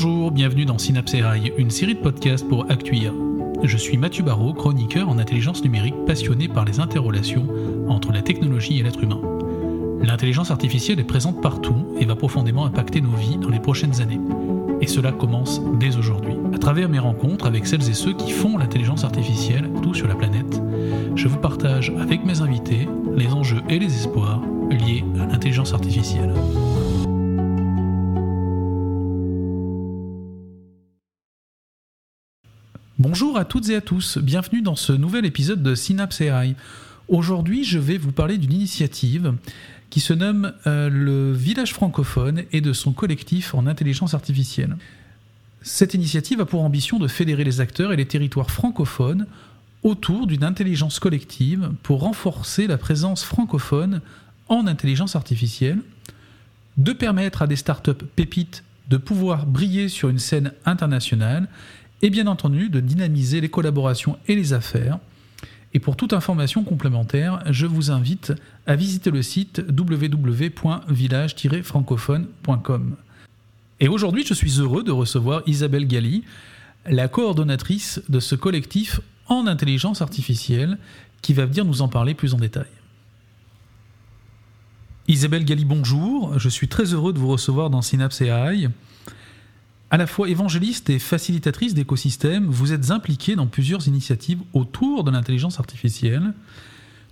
Bonjour, bienvenue dans Synapse AI, une série de podcasts pour Actuia. Je suis Mathieu Barrault, chroniqueur en intelligence numérique passionné par les interrelations entre la technologie et l'être humain. L'intelligence artificielle est présente partout et va profondément impacter nos vies dans les prochaines années. Et cela commence dès aujourd'hui. À travers mes rencontres avec celles et ceux qui font l'intelligence artificielle, tout sur la planète, je vous partage avec mes invités les enjeux et les espoirs liés à l'intelligence artificielle. Bonjour à toutes et à tous, bienvenue dans ce nouvel épisode de Synapse AI. Aujourd'hui, je vais vous parler d'une initiative qui se nomme euh, le Village francophone et de son collectif en intelligence artificielle. Cette initiative a pour ambition de fédérer les acteurs et les territoires francophones autour d'une intelligence collective pour renforcer la présence francophone en intelligence artificielle, de permettre à des startups pépites de pouvoir briller sur une scène internationale et bien entendu de dynamiser les collaborations et les affaires. Et pour toute information complémentaire, je vous invite à visiter le site www.village-francophone.com. Et aujourd'hui, je suis heureux de recevoir Isabelle Galli, la coordonnatrice de ce collectif en intelligence artificielle, qui va venir nous en parler plus en détail. Isabelle Galli, bonjour. Je suis très heureux de vous recevoir dans Synapse AI. À la fois évangéliste et facilitatrice d'écosystèmes, vous êtes impliquée dans plusieurs initiatives autour de l'intelligence artificielle.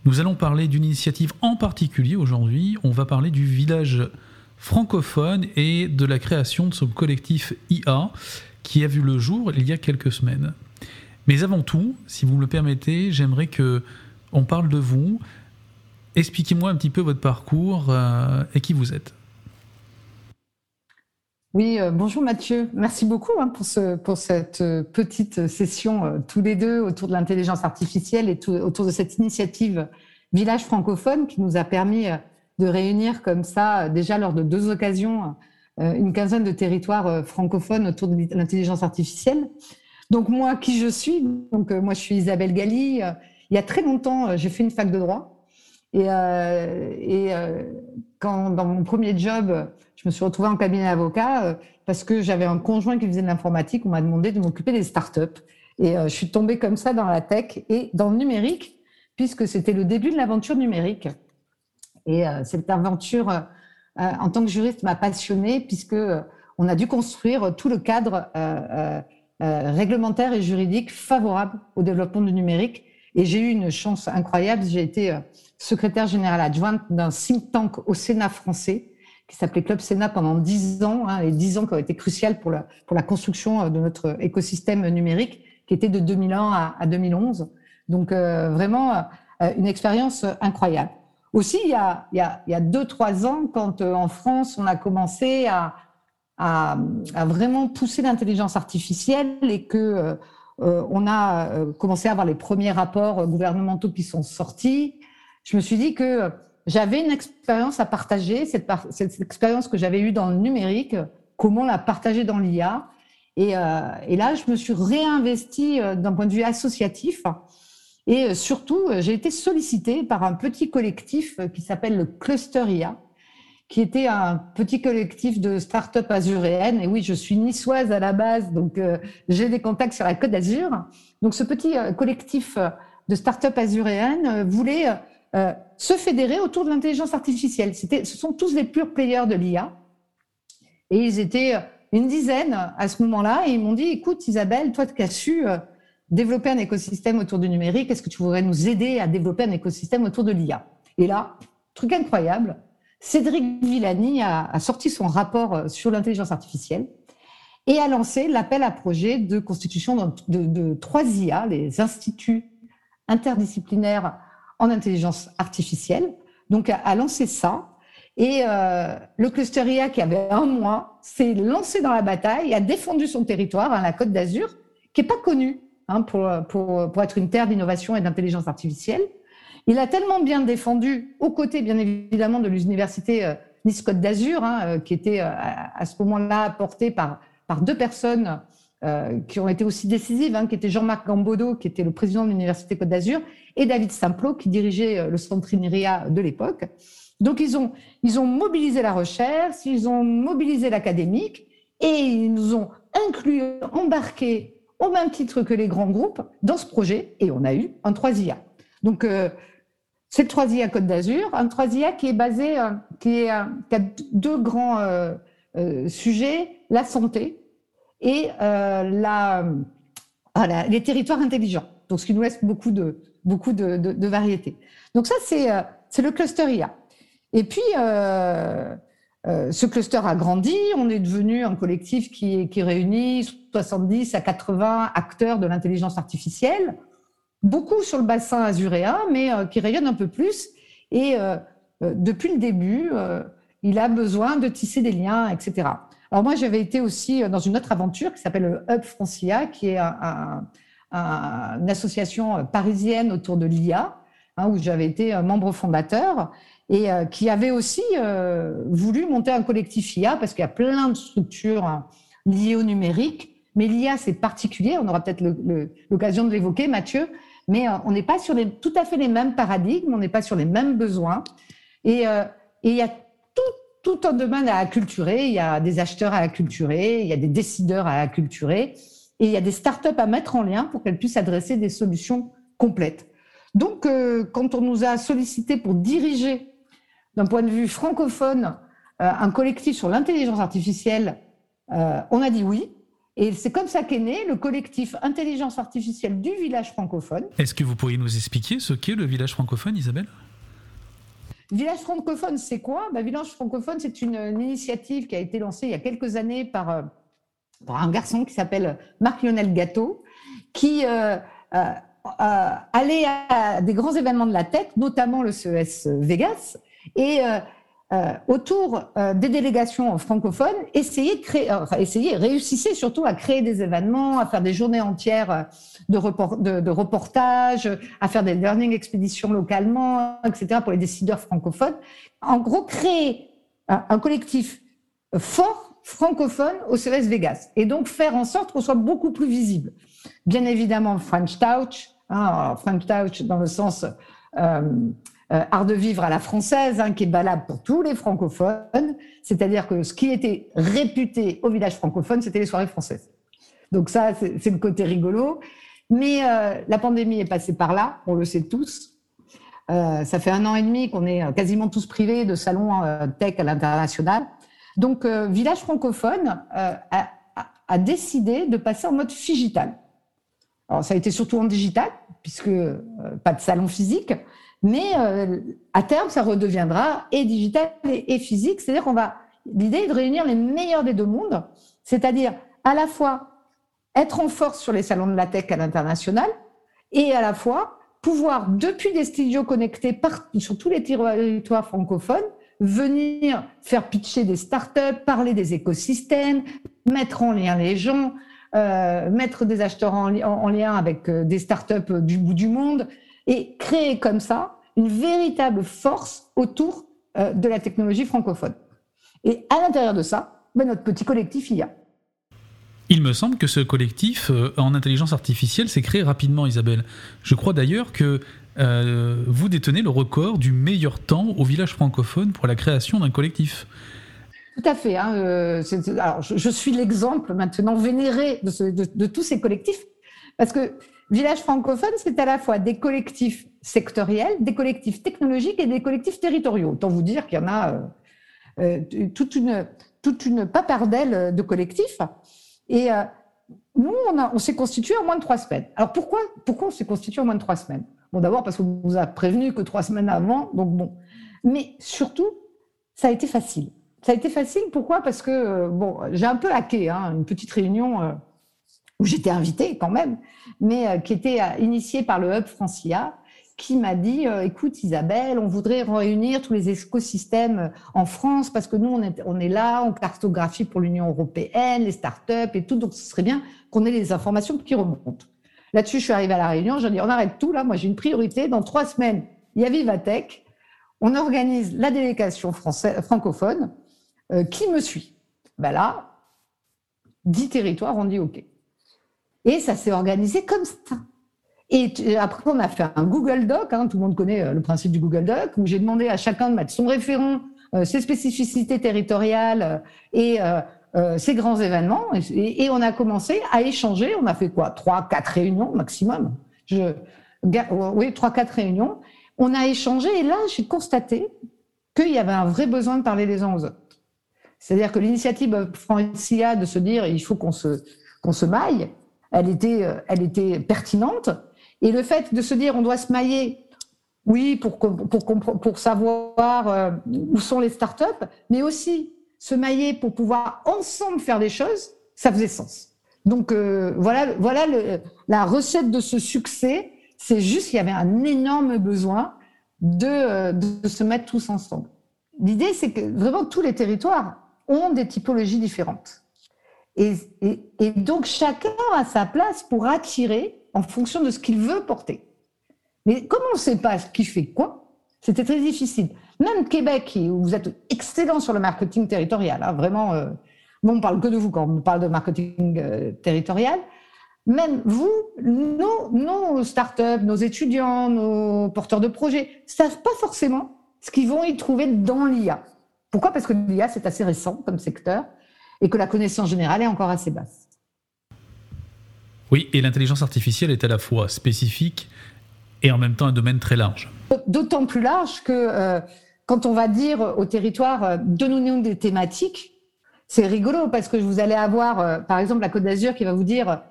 Nous allons parler d'une initiative en particulier aujourd'hui. On va parler du village francophone et de la création de ce collectif IA qui a vu le jour il y a quelques semaines. Mais avant tout, si vous me le permettez, j'aimerais que on parle de vous. Expliquez-moi un petit peu votre parcours euh, et qui vous êtes. Oui, euh, bonjour Mathieu. Merci beaucoup hein, pour, ce, pour cette euh, petite session tous les deux autour de l'intelligence artificielle et autour de cette initiative Village francophone qui nous a permis de réunir comme ça, déjà lors de deux occasions, une quinzaine de territoires francophones autour de l'intelligence artificielle. Donc moi, qui je suis Donc moi, je suis Isabelle Galli. Il y a très longtemps, j'ai fait une fac de droit. Et, euh, euh, quand dans mon premier job, je me suis retrouvée en cabinet d'avocat euh, parce que j'avais un conjoint qui faisait de l'informatique. On m'a demandé de m'occuper des startups. Et je suis tombée comme ça dans la tech et dans le numérique, puisque c'était le début de l'aventure numérique. Et cette aventure, en tant que juriste, m'a passionnée, puisque on a dû construire tout le cadre réglementaire et juridique favorable au développement du numérique. Et j'ai eu une chance incroyable. J'ai été secrétaire générale adjointe d'un think tank au Sénat français qui s'appelait Club Sénat pendant dix ans, hein, et dix ans qui ont été cruciales pour la, construction euh, de notre écosystème numérique, qui était de 2001 à, à 2011. Donc euh, vraiment euh, une expérience incroyable. Aussi, il y a, il y a, il y a deux, trois ans, quand en France, on a commencé à, à vraiment pousser l'intelligence artificielle et que on a commencé à avoir les premiers rapports gouvernementaux qui sont sortis, je me suis dit que j'avais une expérience à partager, cette, cette expérience que j'avais eue dans le numérique, comment la partager dans l'IA. Et, euh, et, là, je me suis réinvestie euh, d'un point de vue associatif. Et euh, surtout, j'ai été sollicitée par un petit collectif qui s'appelle le Cluster IA, qui était un petit collectif de start-up azuréennes. Et oui, je suis niçoise à la base, donc j'ai des contacts sur la Côte d'Azur. Donc ce petit collectif de start-up azuréennes voulait euh, se fédérer autour de l'intelligence artificielle. C'était, ce sont tous les purs players de l'IA. Et ils étaient une dizaine à ce moment-là et ils m'ont dit, écoute Isabelle, toi qui as su euh, développer un écosystème autour du numérique, est-ce que tu voudrais nous aider à développer un écosystème autour de l'IA Et là, truc incroyable, Cédric Villani a, sorti son rapport euh, sur l'intelligence artificielle et a lancé l'appel à projet de constitution de, trois IA, les instituts interdisciplinaires en intelligence artificielle, donc a, lancé ça. Et euh, le cluster IA, qui avait un mois, s'est lancé dans la bataille, a défendu son territoire, hein, la Côte d'Azur, qui est pas connue hein, pour être une terre d'innovation et d'intelligence artificielle. Il a tellement bien défendu, aux côtés bien évidemment de l'université euh, Nice-Côte d'Azur, hein, euh, qui était euh, à, ce moment-là portée par, par deux personnes qui ont été aussi décisives, hein, qui étaient Jean-Marc Gambodo, qui était le président de l'Université Côte d'Azur, et David Simplot, qui dirigeait le centre INRIA de l'époque. Donc, ils ont, ils ont mobilisé la recherche, ils ont mobilisé l'académique, et ils nous ont inclus, embarqués au même titre que les grands groupes dans ce projet et on a eu un 3IA. Donc, c'est le 3IA Côte d'Azur, un 3IA qui est basé, euh, qui, est, a deux grands sujets, la santé et les territoires intelligents. Donc, ce qui nous laisse beaucoup de, beaucoup variétés. Donc ça, c'est le cluster IA. Et puis, euh, ce cluster a grandi, on est devenu un collectif qui, qui réunit 70 à 80 acteurs de l'intelligence artificielle, beaucoup sur le bassin azuréen, mais euh, qui rayonne un peu plus. Et euh, depuis le début, il a besoin de tisser des liens, etc. Alors moi, j'avais été aussi dans une autre aventure qui s'appelle le Hub Francia, qui est une association parisienne autour de l'IA, hein, où j'avais été membre fondateur et euh, qui avait aussi euh, voulu monter un collectif IA parce qu'il y a plein de structures hein, liées au numérique. Mais l'IA, c'est particulier. On aura peut-être l'occasion de l'évoquer, Mathieu. Mais euh, on n'est pas sur les, tout à fait les mêmes paradigmes, on n'est pas sur les mêmes besoins. Et, il y a tout, tout un domaine à acculturer. Il y a des acheteurs à acculturer, il y a des décideurs à acculturer, et il y a des startups à mettre en lien pour qu'elles puissent adresser des solutions complètes. Donc, quand on nous a sollicité pour diriger d'un point de vue francophone, euh, un collectif sur l'intelligence artificielle, euh, on a dit oui. Et c'est comme ça qu'est né le collectif Intelligence artificielle du village francophone. Est-ce que vous pourriez nous expliquer ce qu'est le village francophone, Isabelle? Village francophone, c'est quoi? Bah, Village francophone, c'est une, initiative qui a été lancée il y a quelques années par, euh, un garçon qui s'appelle Marc-Lionel Gâteau, qui allait à des grands événements de la tech, notamment le CES Vegas, et euh, euh, autour euh, des délégations francophones, essayer de créer, essayer, réussissez surtout à créer des événements, à faire des journées entières de, report, de, de reportages, à faire des learning expéditions localement, etc. pour les décideurs francophones. En gros, créer un, collectif fort francophone au CES Vegas et donc faire en sorte qu'on soit beaucoup plus visible. Bien évidemment, French Touch, hein, French Touch dans le sens euh, euh, art de vivre à la française, hein, qui est valable pour tous les francophones. C'est-à-dire que ce qui était réputé au village francophone, c'était les soirées françaises. Donc ça, c'est le côté rigolo. Mais euh, la pandémie est passée par là, on le sait tous. Euh, ça fait un an et demi qu'on est quasiment tous privés de salons tech à l'international. Donc, Village francophone a, a, décidé de passer en mode digital. Alors, ça a été surtout en digital, puisque pas de salon physique, mais euh, à terme, ça redeviendra et digital et, physique. C'est-à-dire qu'on va. L'idée est de réunir les meilleurs des deux mondes, c'est-à-dire à la fois être en force sur les salons de la tech à l'international et à la fois pouvoir, depuis des studios connectés sur tous les territoires francophones, venir faire pitcher des startups, parler des écosystèmes, mettre en lien les gens, euh, mettre des acheteurs en, en lien avec euh, des startups du bout du monde et créer comme ça une véritable force autour euh, de la technologie francophone. Et à l'intérieur de ça, ben, notre petit collectif y a. Il me semble que ce collectif euh, en intelligence artificielle s'est créé rapidement, Isabelle. Je crois d'ailleurs que euh, vous détenez le record du meilleur temps au village francophone pour la création d'un collectif. Tout à fait. Hein, alors, je, suis l'exemple maintenant vénéré de, de, tous ces collectifs, parce que Village francophone, c'est à la fois des collectifs sectoriels, des collectifs technologiques et des collectifs territoriaux. Autant vous dire qu'il y en a euh, euh, toute une toute une papardelle de collectifs. Et euh, nous, on, on s'est constitué en moins de trois semaines. Alors pourquoi pourquoi on s'est constitué en moins de trois semaines? Bon, d'abord parce qu'on vous a prévenu que trois semaines avant, donc bon. Mais surtout, ça a été facile. Ça a été facile. Pourquoi? Parce que bon, j'ai un peu hacké hein, une petite réunion où j'étais invitée quand même, mais qui était initiée par le Hub Francia qui m'a dit euh, écoute Isabelle, on voudrait réunir tous les écosystèmes euh, en France parce que nous on est, là, on cartographie pour l'Union européenne, les startups et tout, donc ce serait bien qu'on ait les informations qui remontent. Là-dessus, je suis arrivée à la réunion, j'ai dit on arrête tout là, moi j'ai une priorité. Dans trois semaines, il y a Vivatech, on organise la délégation française, francophone. Euh, qui me suit Ben là, dix territoires ont dit OK. Et ça s'est organisé comme ça. Et après, on a fait un Google Doc, hein, tout le monde connaît euh, le principe du Google Doc, où j'ai demandé à chacun de mettre son référent, euh, ses spécificités territoriales euh, et ces grands événements et, on a commencé à échanger. On a fait quoi? Trois, quatre réunions maximum. Oui, trois, quatre réunions. On a échangé et là, j'ai constaté qu'il y avait un vrai besoin de parler les uns aux autres. C'est-à-dire que l'initiative Francia de se dire il faut qu'on se, qu'on se maille, elle était, euh, elle était pertinente. Et le fait de se dire on doit se mailler, oui, pour, pour, pour savoir euh, où sont les startups, mais aussi se mailler pour pouvoir ensemble faire des choses, ça faisait sens. Donc euh, voilà, voilà le, la recette de ce succès. C'est juste qu'il y avait un énorme besoin de, de se mettre tous ensemble. L'idée, c'est que vraiment tous les territoires ont des typologies différentes. Et, donc chacun a sa place pour attirer en fonction de ce qu'il veut porter. Mais comme on ne sait pas qui fait quoi, c'était très difficile. Même Québec, où vous êtes excellent sur le marketing territorial, hein, vraiment, euh, on parle que de vous quand on parle de marketing euh, territorial. Même vous, nos, nos startups, nos étudiants, nos porteurs de projets, savent pas forcément ce qu'ils vont y trouver dans l'IA. Pourquoi? Parce que l'IA, c'est assez récent comme secteur et que la connaissance générale est encore assez basse. Oui, et l'intelligence artificielle est à la fois spécifique et en même temps un domaine très large. D'autant plus large que euh, quand on va dire au territoire, euh, donnons-nous des thématiques, c'est rigolo parce que vous allez avoir, euh, par exemple, la Côte d'Azur qui va vous dire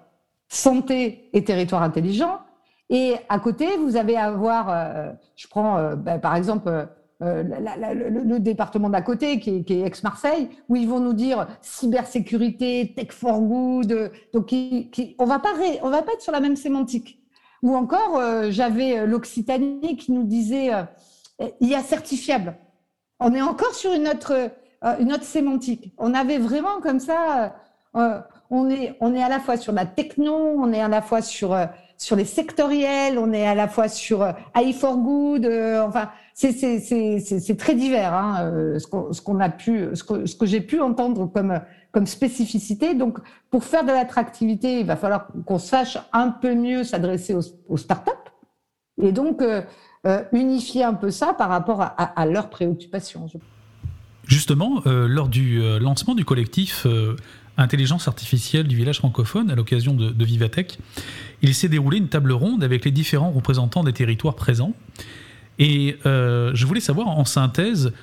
santé et territoire intelligent. Et à côté, vous allez avoir, je prends ben, par exemple euh, le, département d'à côté, qui est, ex-Marseille, où ils vont nous dire cybersécurité, tech for good. Donc, on va pas on va pas être sur la même sémantique. Ou encore, euh, j'avais euh, l'Occitanie qui nous disait IA certifiable. On est encore sur une autre, une autre sémantique. On avait vraiment comme ça, on est, on est à la fois sur la techno, on est à la fois sur sur les sectoriels, on est à la fois sur AI for good. enfin, c'est très divers hein, euh, ce qu'on a pu, ce que, j'ai pu entendre comme spécificité. Donc, pour faire de l'attractivité, il va falloir qu'on sache un peu mieux s'adresser aux, startups et donc euh, euh, unifier un peu ça par rapport à, à, leurs préoccupations. Justement, lors du lancement du collectif Intelligence artificielle du village francophone à l'occasion de, de Vivatech, il s'est déroulé une table ronde avec les différents représentants des territoires présents. Et euh, je voulais savoir en synthèse,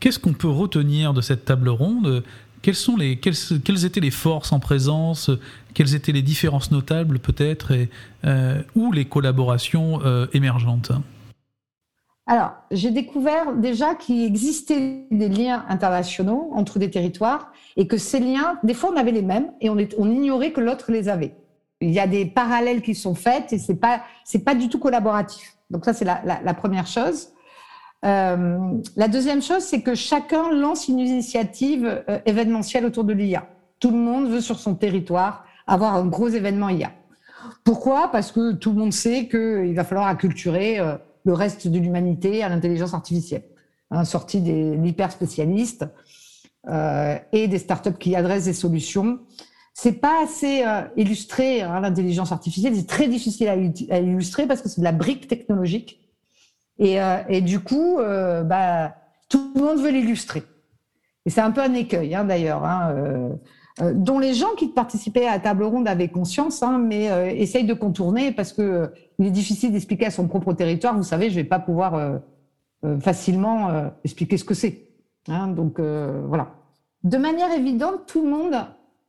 qu'est-ce qu'on peut retenir de cette table ronde? Quelles, étaient les forces en présence? Quelles étaient les différences notables peut-être euh, Ou les collaborations euh, émergentes? Alors, j'ai découvert déjà qu'il existait des liens internationaux entre des territoires et que ces liens, des fois, on avait les mêmes et on, on ignorait que l'autre les avait. Il y a des parallèles qui sont faits et c'est pas c'est pas du tout collaboratif. Donc ça, c'est la, première chose. Euh, la deuxième chose, c'est que chacun lance une initiative euh, événementielle autour de l'IA. Tout le monde veut sur son territoire avoir un gros événement IA. Pourquoi? Parce que tout le monde sait qu'il va falloir acculturer euh, le reste de l'humanité à l'intelligence artificielle. Hein, sortie des hyper spécialistes et des startups qui adressent des solutions c'est pas assez euh, illustré hein, l'intelligence artificielle. C'est très difficile à, illustrer parce que c'est de la brique technologique. Et, euh, et du coup, euh, bah, tout le monde veut l'illustrer. Et c'est un peu un écueil, hein, d'ailleurs, hein, dont les gens qui participaient à la table ronde avaient conscience, mais essayent de contourner parce que il est difficile d'expliquer à son propre territoire. Vous savez, je vais pas pouvoir facilement expliquer ce que c'est. Donc voilà. De manière évidente, tout le monde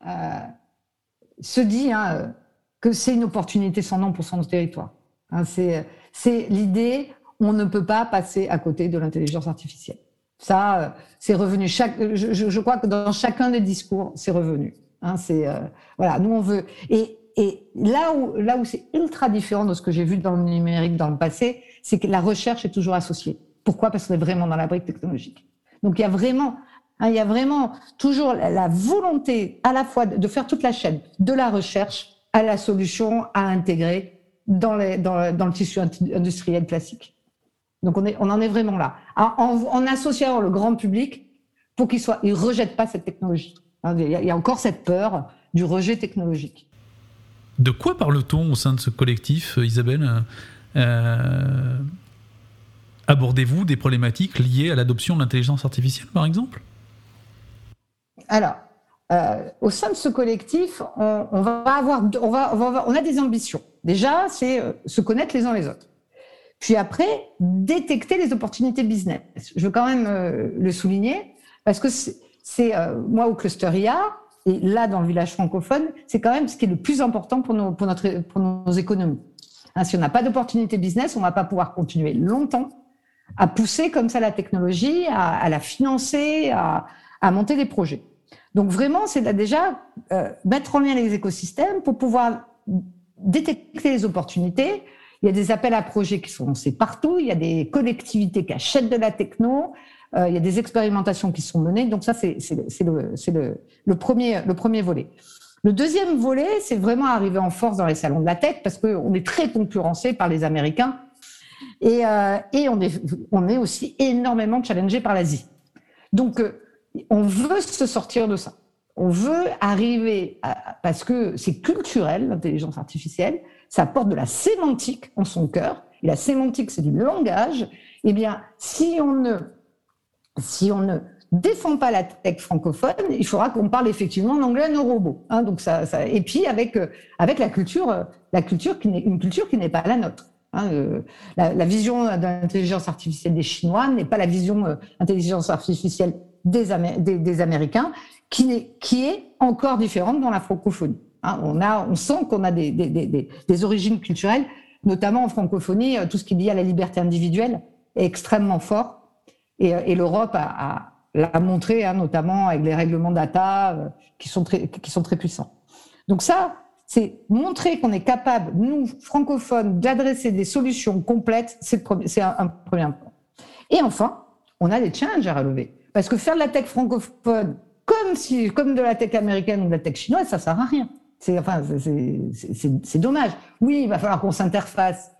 se dit hein, que c'est une opportunité sans nom pour son territoire. Hein, c'est l'idée, on ne peut pas passer à côté de l'intelligence artificielle. Ça, euh, c'est revenu. Chaque, je, crois que dans chacun des discours, c'est revenu. Hein, c'est euh, nous on veut. Et, et là où là où c'est ultra différent de ce que j'ai vu dans le numérique dans le passé, c'est que la recherche est toujours associée. Pourquoi? Parce qu'on est vraiment dans la brique technologique. Donc il y a vraiment Hein, il y a vraiment toujours la volonté à la fois de faire toute la chaîne, de la recherche à la solution à intégrer dans, le tissu industriel classique. Donc on, en est vraiment là. En, en, associant le grand public pour qu'il soit, il rejette pas cette technologie. Hein, il y, a, encore cette peur du rejet technologique. De quoi parle-t-on au sein de ce collectif, Isabelle? Euh, Abordez-vous des problématiques liées à l'adoption de l'intelligence artificielle, par exemple? Alors, au sein de ce collectif, on, va a des ambitions. Déjà, c'est se connaître les uns les autres. Puis après, détecter les opportunités business. Je veux quand même le souligner parce que c'est moi au cluster IA, et là, dans le village francophone, c'est quand même ce qui est le plus important pour nos, économies. Hein, si on n'a pas d'opportunité business, on ne va pas pouvoir continuer longtemps à pousser comme ça la technologie, à, la financer, à, monter des projets. Donc vraiment, c'est déjà euh, mettre en lien les écosystèmes pour pouvoir détecter les opportunités. Il y a des appels à projets qui sont lancés partout. Il y a des collectivités qui achètent de la techno. Euh, il y a des expérimentations qui sont menées. Donc ça, c'est le, le, le, premier, le premier volet. Le deuxième volet, c'est vraiment arriver en force dans les salons de la tech parce qu'on est très concurrencé par les Américains et, euh, et on, est, on est aussi énormément challengé par l'Asie. Donc, euh, on veut se sortir de ça. On veut arriver à, parce que c'est culturel, l'intelligence artificielle, ça apporte de la sémantique en son cœur. Et la sémantique, c'est du langage. Eh bien, si on ne si on ne défend pas la tech francophone, il faudra qu'on parle effectivement en anglais à nos robots. Hein, donc ça, et puis avec euh, avec la culture, euh, la culture qui n'est une culture qui n'est pas la nôtre. Hein, euh, la, vision de l'intelligence artificielle des Chinois n'est pas la vision euh, artificielle des, Américains, qui, est, encore différente dans la francophonie. Hein, on a, on sent qu'on a des, origines culturelles, notamment en francophonie, tout ce qui est lié à la liberté individuelle est extrêmement fort et, et l'Europe a, l'a montré, hein, notamment avec les règlements data euh, qui, sont très, puissants. Donc ça, c'est montrer qu'on est capable, nous, francophones, d'adresser des solutions complètes, c'est un, premier point. Et enfin, on a des challenges à relever. Parce que faire de la tech francophone comme, si, comme de la tech américaine ou de la tech chinoise, ça sert à rien. C'est enfin, dommage. Oui, il va falloir qu'on s'interface.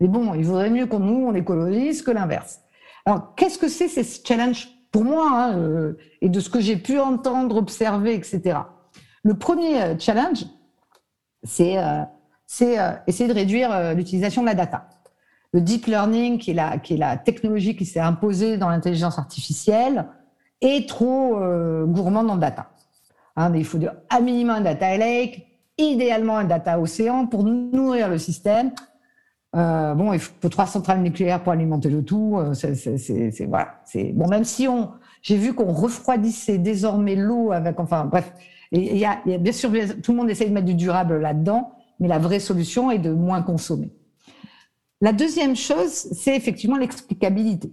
Mais bon, il vaudrait mieux qu'on nous, on les colonise que l'inverse. Alors, qu'est-ce que c'est ces challenges? Pour moi hein, euh, et de ce que j'ai pu entendre, observer, etc. Le premier euh, challenge, c'est euh, essayer de réduire l'utilisation de la data. Le deep learning, qui est la, qui est la technologie qui s'est imposée dans l'intelligence artificielle, est trop gourmand en data. Hein, il faut à minimum un data lake, idéalement un data océan pour nourrir le système. Euh, bon, il faut trois centrales nucléaires pour alimenter le tout. Euh, c'est voilà. C'est bon, même si on, j'ai vu qu'on refroidissait désormais l'eau avec, enfin, bref. Il y, y a bien sûr, tout le monde essaye de mettre du durable là-dedans, mais la vraie solution est de moins consommer. La deuxième chose, c'est effectivement l'explicabilité.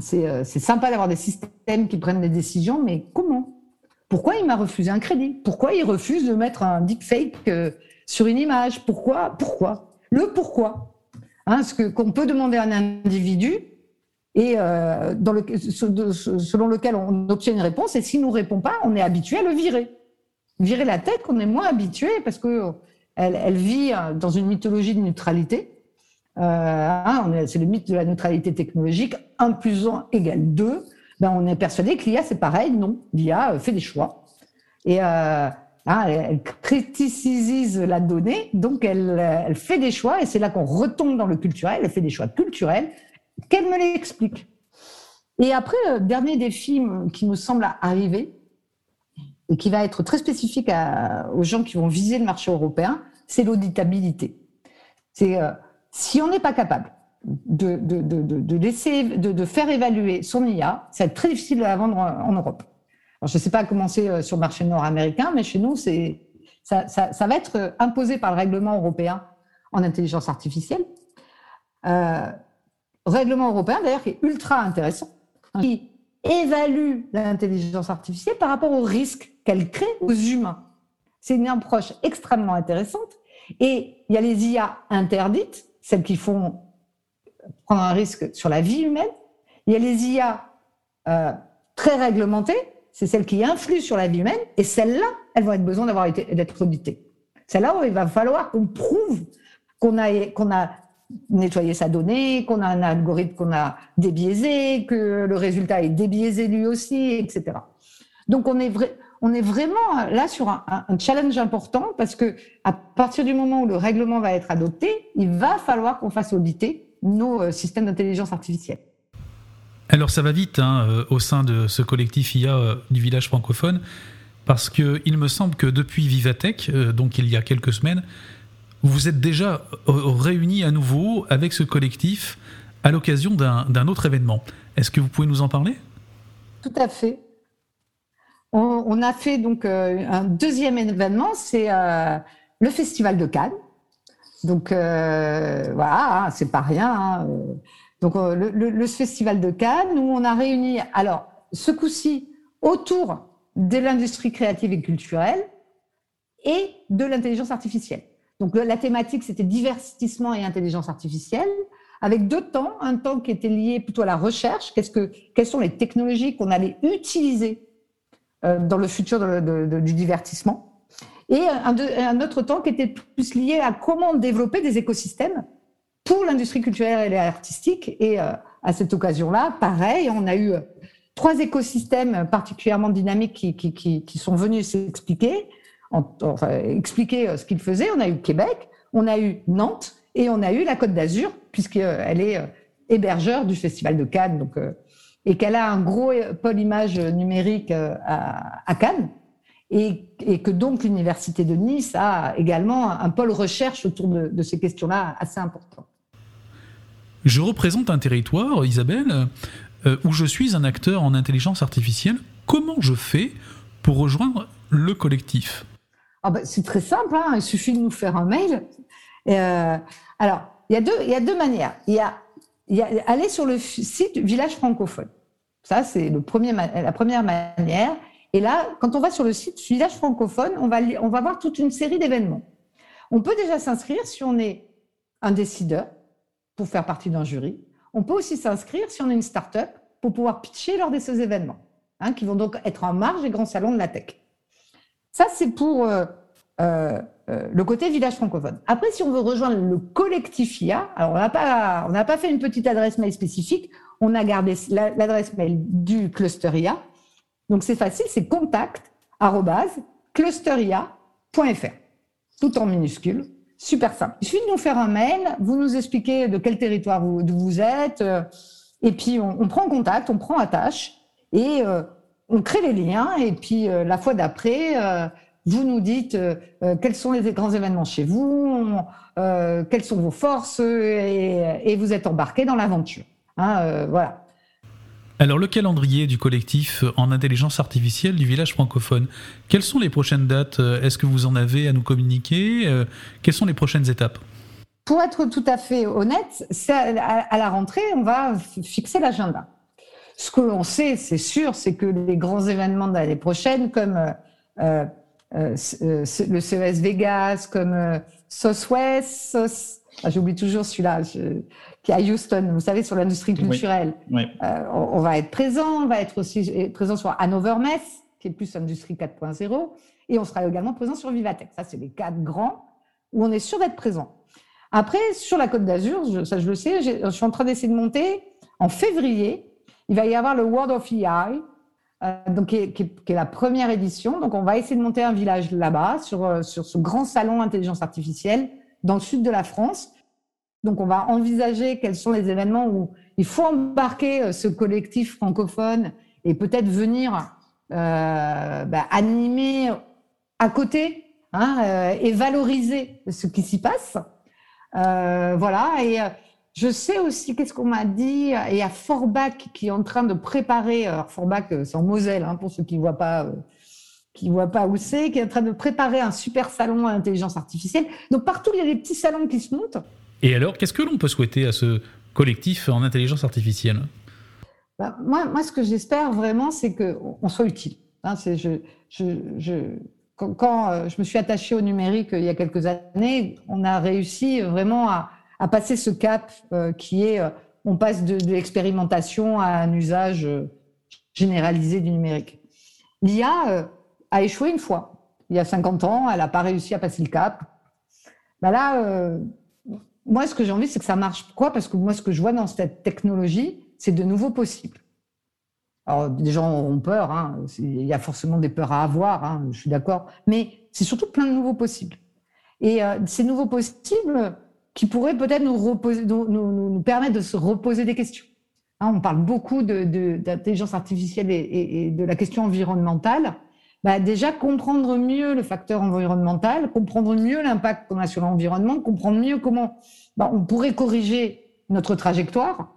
C'est euh, sympa d'avoir des systèmes qui prennent des décisions, mais comment? Pourquoi il m'a refusé un crédit? Pourquoi il refuse de mettre un deepfake euh, sur une image? Pourquoi? Pourquoi? Le pourquoi. Hein, ce qu'on peut demander à un individu et euh, selon lequel on obtient une réponse, et s'il nous répond pas, on est habitué à le virer. Virer la tête, qu'on est moins habitué parce que elle, elle, vit dans une mythologie de neutralité. Euh, hein, c'est le mythe de la neutralité technologique. 1 plus 1 égale 2. Ben, on est persuadé que l'IA, c'est pareil. Non, l'IA euh, fait des choix. Et euh, Hein, elle criticise la donnée, donc elle, fait des choix, et c'est là qu'on retombe dans le culturel, elle fait des choix culturels, qu'elle me l'explique. Et après, le dernier défi qui me semble arriver, et qui va être très spécifique aux gens qui vont viser le marché européen, c'est l'auditabilité. C'est si on n'est pas capable de, laisser, de, faire évaluer son IA, ça va être très difficile de la vendre en Europe. Je ne sais pas comment c'est euh, sur le marché nord-américain, mais chez nous, ça, va être euh, imposé par le règlement européen en intelligence artificielle. Euh, règlement européen, d'ailleurs, qui est ultra intéressant, qui évalue l'intelligence artificielle par rapport aux risques qu'elle crée aux humains. C'est une approche extrêmement intéressante. Et il y a les IA interdites, celles qui font prendre un risque sur la vie humaine. Il y a les IA euh, très réglementées, c'est celles qui influent sur la vie humaine, et celles-là, elles vont être besoin d'être auditées. Celles-là, il va falloir qu'on prouve qu'on a qu'on a nettoyé sa donnée, qu'on a un algorithme qu'on a débiaisé, que le résultat est débiaisé lui aussi, etc. Donc on est vrai, on est vraiment là sur un, un, challenge important parce que à partir du moment où le règlement va être adopté, il va falloir qu'on fasse auditer nos euh, systèmes d'intelligence artificielle. Alors ça va vite hein, euh, au sein de ce collectif IA euh, du village francophone, parce que il me semble que depuis Vivatech, donc il y a quelques semaines, vous êtes déjà réunis à nouveau avec ce collectif à l'occasion d'un autre événement. Est-ce que vous pouvez nous en parler? Tout à fait. On, a fait donc un deuxième événement, c'est le Festival de Cannes. Donc voilà, hein, c'est pas rien. Hein, donc euh, le, festival de Cannes, où on a réuni, alors ce coup-ci, autour de l'industrie créative et culturelle et de l'intelligence artificielle. Donc la thématique, c'était divertissement et intelligence artificielle, avec deux temps, un temps qui était lié plutôt à la recherche, qu'est-ce que, quelles sont les technologies qu'on allait utiliser euh, dans le futur du divertissement, et un, autre temps qui était plus lié à comment développer des écosystèmes pour l'industrie culturelle et artistique. Et euh, à cette occasion-là, pareil, on a eu euh, trois écosystèmes particulièrement dynamiques qui, sont venus s'expliquer, enfin, expliquer euh, ce qu'ils faisaient. On a eu Québec, on a eu Nantes et on a eu la Côte d'Azur, puisqu'elle est hébergeur du Festival de Cannes, et qu'elle a un gros pôle image numérique à, à Cannes. Et, et, que donc l'université de Nice a également un pôle recherche autour de, de ces questions-là assez important. Je représente un territoire, Isabelle, euh, où je suis un acteur en intelligence artificielle. Comment je fais pour rejoindre le collectif? Ah bah, C'est très simple, hein. il suffit de nous faire un mail. Euh, alors, il y, a deux, il y a deux manières. Il y a, il y a aller sur le site Village francophone. Ça, c'est la première manière. Et là, quand on va sur le site Village francophone, on va, on va voir toute une série d'événements. On peut déjà s'inscrire si on est un décideur, pour faire partie d'un jury. On peut aussi s'inscrire si on est une start-up pour pouvoir pitcher lors de ces événements, hein, qui vont donc être en marge des grands salons de la tech. Ça, c'est pour euh, euh, euh, le côté village francophone. Après, si on veut rejoindre le collectif IA, alors on n'a pas, on n'a pas fait une petite adresse mail spécifique, on a gardé l'adresse mail du cluster IA. Donc c'est facile, c'est contact clusteria.fr, tout en minuscule. Super simple. Il suffit de nous faire un mail, vous nous expliquez de quel territoire vous, êtes, euh, et puis on, prend contact, on prend attache, et euh, on crée les liens, et puis euh, la fois d'après, vous nous dites quels sont les grands événements chez vous, quelles sont vos forces, et, vous êtes embarqué dans l'aventure. Hein, voilà. Alors, le calendrier du collectif en intelligence artificielle du village francophone, quelles sont les prochaines dates Est-ce que vous en avez à nous communiquer euh, Quelles sont les prochaines étapes? Pour être tout à fait honnête, à la rentrée, on va fixer l'agenda. Ce que l'on sait, c'est sûr, c'est que les grands événements de l'année prochaine, comme euh, euh, le CES Vegas, comme SOS ah, j'oublie toujours celui-là, qui est à Houston, vous savez, sur l'industrie culturelle. Euh, on, va être présent, on va être aussi présent sur Hanover Mess, qui est plus industrie 4.0, et on sera également présent sur Vivatech. Ça, c'est les quatre grands où on est sûr d'être présent. Après, sur la Côte d'Azur, ça je le sais, je suis en train d'essayer de monter. En février, il va y avoir le World of AI, euh, donc qui est, qui, est, la première édition. Donc, on va essayer de monter un village là-bas, sur, euh, sur ce grand salon intelligence artificielle, dans le sud de la France. Donc, on va envisager quels sont les événements où il faut embarquer euh, ce collectif francophone et peut-être venir euh, bah, animer à côté hein, euh, et valoriser ce qui s'y passe. Voilà. Et je sais aussi, qu'est-ce qu'on m'a dit Il y a Forbach qui est en train de préparer. Alors, Forbach, c'est en Moselle, hein, pour ceux qui ne voient pas qui voit pas où c'est, qui est en train de préparer un super salon à l'intelligence artificielle. Donc partout, il y a des petits salons qui se montent. Et alors, qu'est-ce que l'on peut souhaiter à ce collectif en intelligence artificielle? Bah, moi, moi, ce que j'espère vraiment, c'est qu'on soit utile. Hein, quand, euh, je me suis attachée au numérique euh, il y a quelques années, on a réussi vraiment à, passer ce cap euh, qui est, on passe de, l'expérimentation à un usage généralisé du numérique. L'IA, a échoué une fois. Il y a 50 ans, elle n'a pas réussi à passer le cap. Ben là, moi, ce que j'ai envie, c'est que ça marche. Pourquoi? Parce que moi, ce que je vois dans cette technologie, c'est de nouveau possible. Alors, des gens ont peur, hein. il y a forcément des peurs à avoir, hein, je suis d'accord, mais c'est surtout plein de nouveaux possibles. Et euh, ces nouveaux possibles qui pourraient peut-être nous, permettre de se reposer des questions. Hein, on parle beaucoup d'intelligence artificielle et, de la question environnementale. Bah, déjà comprendre mieux le facteur environnemental, comprendre mieux l'impact qu'on a sur l'environnement, comprendre mieux comment bah, on pourrait corriger notre trajectoire,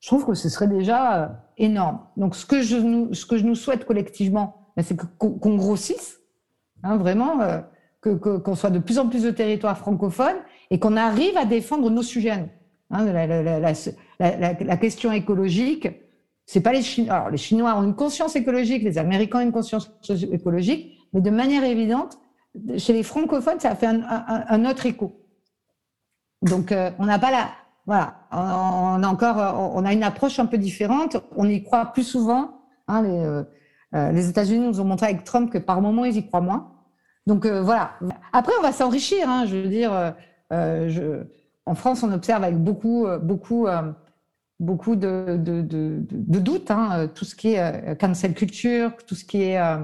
je trouve que ce serait déjà euh, énorme. Donc, ce que je nous, ce que je nous souhaite collectivement, bah, c'est qu'on grossisse, hein, vraiment, euh, qu'on soit de plus en plus de territoires francophones et qu'on arrive à défendre nos sujets. Hein, la, question écologique, c'est pas les Chinois. Alors, les Chinois ont une conscience écologique, les Américains ont une conscience écologique, mais de manière évidente, chez les francophones, ça a fait un, autre écho. Donc, euh, on n'a pas la, voilà, on, a encore, on a une approche un peu différente. On y croit plus souvent. Hein, les, euh, euh, les États-Unis nous ont montré avec Trump que par moment ils y croient moins. Donc voilà. Après, on va s'enrichir. Hein, je veux dire, je, en France, on observe avec beaucoup, beaucoup beaucoup de, de, doutes, hein, tout ce qui est euh, cancel culture, tout ce qui est, euh,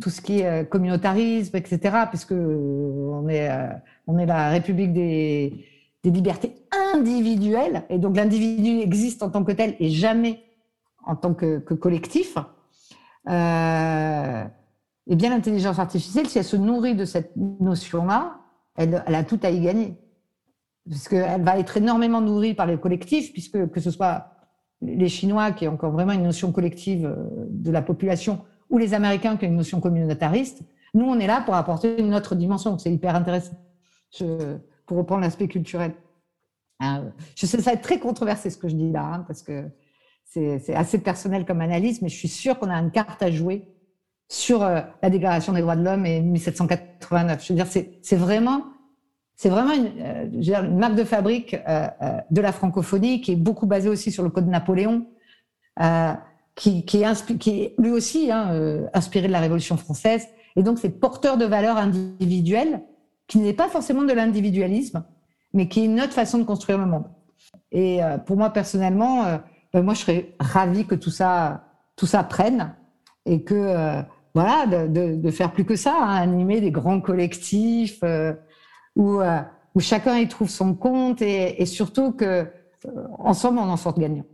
tout ce qui est euh, communautarisme, etc., puisque on est, on est la République des, libertés individuelles, et donc l'individu existe en tant que tel et jamais en tant que, collectif. Euh, et bien l'intelligence artificielle, si elle se nourrit de cette notion-là, elle a tout à y gagner puisqu'elle va être énormément nourrie par les collectifs, puisque que ce soit les Chinois qui ont encore vraiment une notion collective euh, de la population, ou les Américains qui ont une notion communautariste, nous, on est là pour apporter une autre dimension. C'est hyper intéressant, pour reprendre l'aspect culturel. Euh, je sais, ça va être très controversé ce que je dis là, hein, parce que c'est assez personnel comme analyse, mais je suis sûre qu'on a une carte à jouer sur euh, la Déclaration des droits de l'homme et 1789. Je veux dire, c'est vraiment c'est vraiment une, euh, une, marque de fabrique euh, euh, de la francophonie qui est beaucoup basée aussi sur le code Napoléon, qui, qui, est qui, est lui aussi hein, inspiré de la Révolution française. Et donc, c'est porteur de valeurs individuelles qui n'est pas forcément de l'individualisme, mais qui est une autre façon de construire le monde. Et pour moi, personnellement, ben moi, je serais ravie que tout ça, tout ça prenne et que, voilà, de, de, de, faire plus que ça, hein, animer des grands collectifs. Euh, où, chacun y trouve son compte et, surtout que euh, ensemble on en sorte gagnant.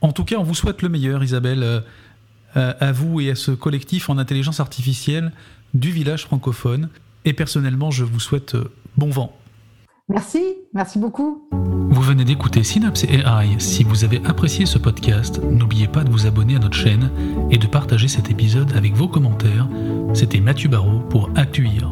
En tout cas, on vous souhaite le meilleur, Isabelle, euh, à vous et à ce collectif en intelligence artificielle du village francophone. Et personnellement, je vous souhaite bon vent. Merci, merci beaucoup. Vous venez d'écouter Synapse AI. Si vous avez apprécié ce podcast, n'oubliez pas de vous abonner à notre chaîne et de partager cet épisode avec vos commentaires. C'était Mathieu Barrault pour Actuire.